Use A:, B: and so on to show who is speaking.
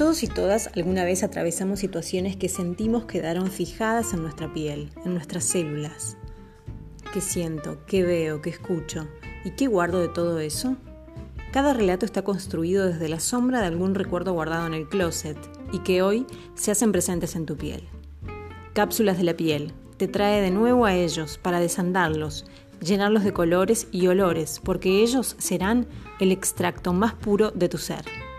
A: Todos y todas alguna vez atravesamos situaciones que sentimos quedaron fijadas en nuestra piel, en nuestras células. ¿Qué siento? ¿Qué veo? ¿Qué escucho? ¿Y qué guardo de todo eso? Cada relato está construido desde la sombra de algún recuerdo guardado en el closet y que hoy se hacen presentes en tu piel. Cápsulas de la piel te trae de nuevo a ellos para desandarlos, llenarlos de colores y olores, porque ellos serán el extracto más puro de tu ser.